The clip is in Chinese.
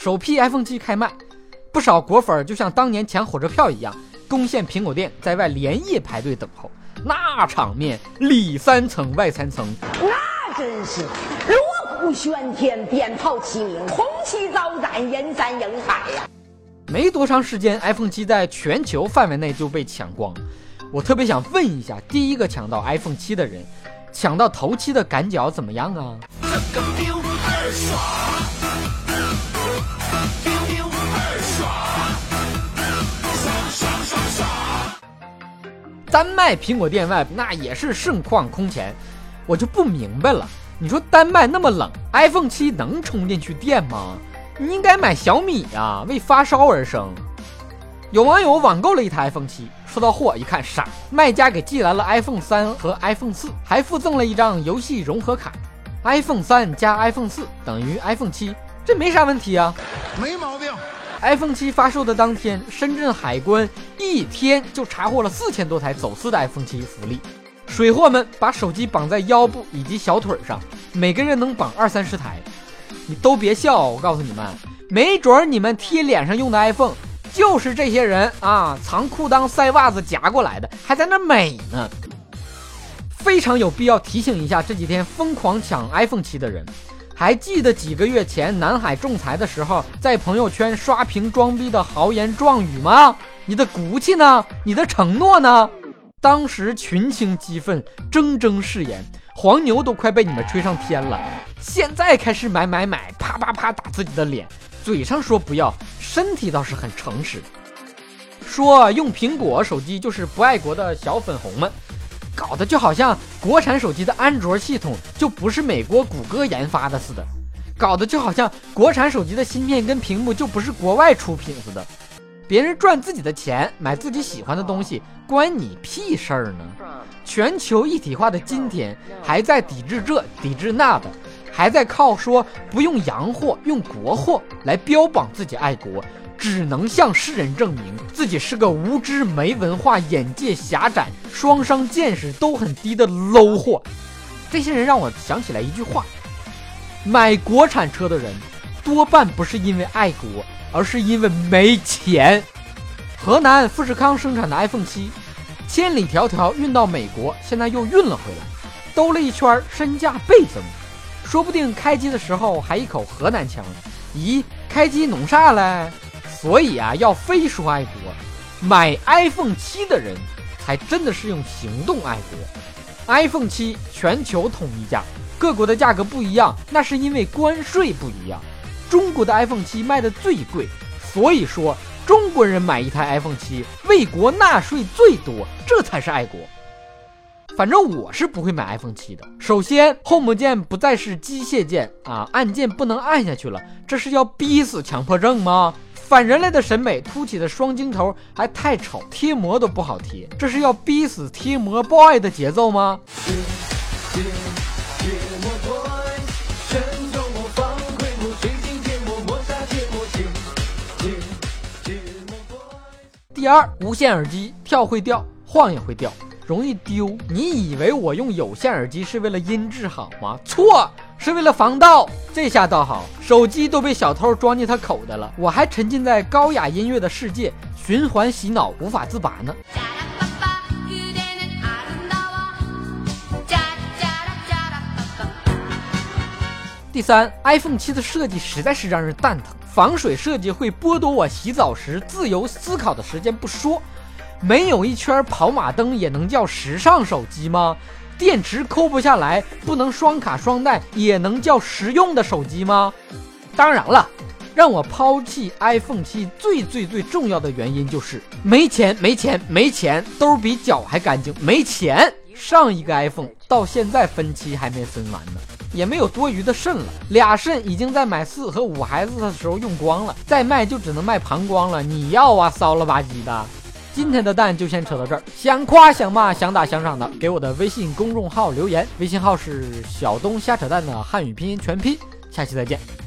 首批 iPhone 七开卖，不少果粉就像当年抢火车票一样，攻陷苹果店，在外连夜排队等候。那场面里三层外三层，那真是锣鼓喧天，鞭炮齐鸣，红旗招展，人山人海呀！没多长时间，iPhone 七在全球范围内就被抢光。我特别想问一下，第一个抢到 iPhone 七的人，抢到头七的感觉怎么样啊？丹麦苹果店外，那也是盛况空前。我就不明白了，你说丹麦那么冷，iPhone 七能充进去电吗？你应该买小米呀，为发烧而生。有网友网购了一台 iPhone 七，收到货一看傻，卖家给寄来了 iPhone 三和 iPhone 四，还附赠了一张游戏融合卡。iPhone 三加 iPhone 四等于 iPhone 七，这没啥问题啊，没毛病。iPhone 七发售的当天，深圳海关一天就查获了四千多台走私的 iPhone 七福利。水货们把手机绑在腰部以及小腿上，每个人能绑二三十台。你都别笑，我告诉你们，没准你们贴脸上用的 iPhone 就是这些人啊藏裤裆塞袜子夹过来的，还在那美呢。非常有必要提醒一下这几天疯狂抢 iPhone 七的人。还记得几个月前南海仲裁的时候，在朋友圈刷屏装逼的豪言壮语吗？你的骨气呢？你的承诺呢？当时群情激愤，铮铮誓言，黄牛都快被你们吹上天了。现在开始买买买，啪啪啪打自己的脸，嘴上说不要，身体倒是很诚实，说用苹果手机就是不爱国的小粉红们。搞得就好像国产手机的安卓系统就不是美国谷歌研发的似的，搞得就好像国产手机的芯片跟屏幕就不是国外出品似的。别人赚自己的钱买自己喜欢的东西，关你屁事儿呢？全球一体化的今天，还在抵制这抵制那的，还在靠说不用洋货用国货来标榜自己爱国。只能向世人证明自己是个无知、没文化、眼界狭窄、双商见识都很低的 low 货。这些人让我想起来一句话：买国产车的人多半不是因为爱国，而是因为没钱。河南富士康生产的 iPhone 七，千里迢迢运到美国，现在又运了回来，兜了一圈，身价倍增，说不定开机的时候还一口河南腔。咦，开机弄啥嘞？所以啊，要非说爱国，买 iPhone 七的人才真的是用行动爱国。iPhone 七全球统一价，各国的价格不一样，那是因为关税不一样。中国的 iPhone 七卖的最贵，所以说中国人买一台 iPhone 七为国纳税最多，这才是爱国。反正我是不会买 iPhone 七的。首先，Home 键不再是机械键啊，按键不能按下去了，这是要逼死强迫症吗？反人类的审美，凸起的双镜头还太丑，贴膜都不好贴，这是要逼死贴膜 boy 的节奏吗？第二，无线耳机跳会掉，晃也会掉，容易丢。你以为我用有线耳机是为了音质好吗？错。是为了防盗，这下倒好，手机都被小偷装进他口袋了，我还沉浸在高雅音乐的世界，循环洗脑，无法自拔呢。第三，iPhone 七的设计实在是让人蛋疼，防水设计会剥夺我洗澡时自由思考的时间不说，没有一圈跑马灯也能叫时尚手机吗？电池抠不下来，不能双卡双待，也能叫实用的手机吗？当然了，让我抛弃 iPhone 七最最最重要的原因就是没钱，没钱，没钱，兜比脚还干净，没钱。上一个 iPhone 到现在分期还没分完呢，也没有多余的肾了，俩肾已经在买四和五孩子的时候用光了，再卖就只能卖膀胱了。你要啊，骚了吧唧的。今天的蛋就先扯到这儿，想夸想骂想打想赏的，给我的微信公众号留言，微信号是小东瞎扯蛋的汉语拼音全拼，下期再见。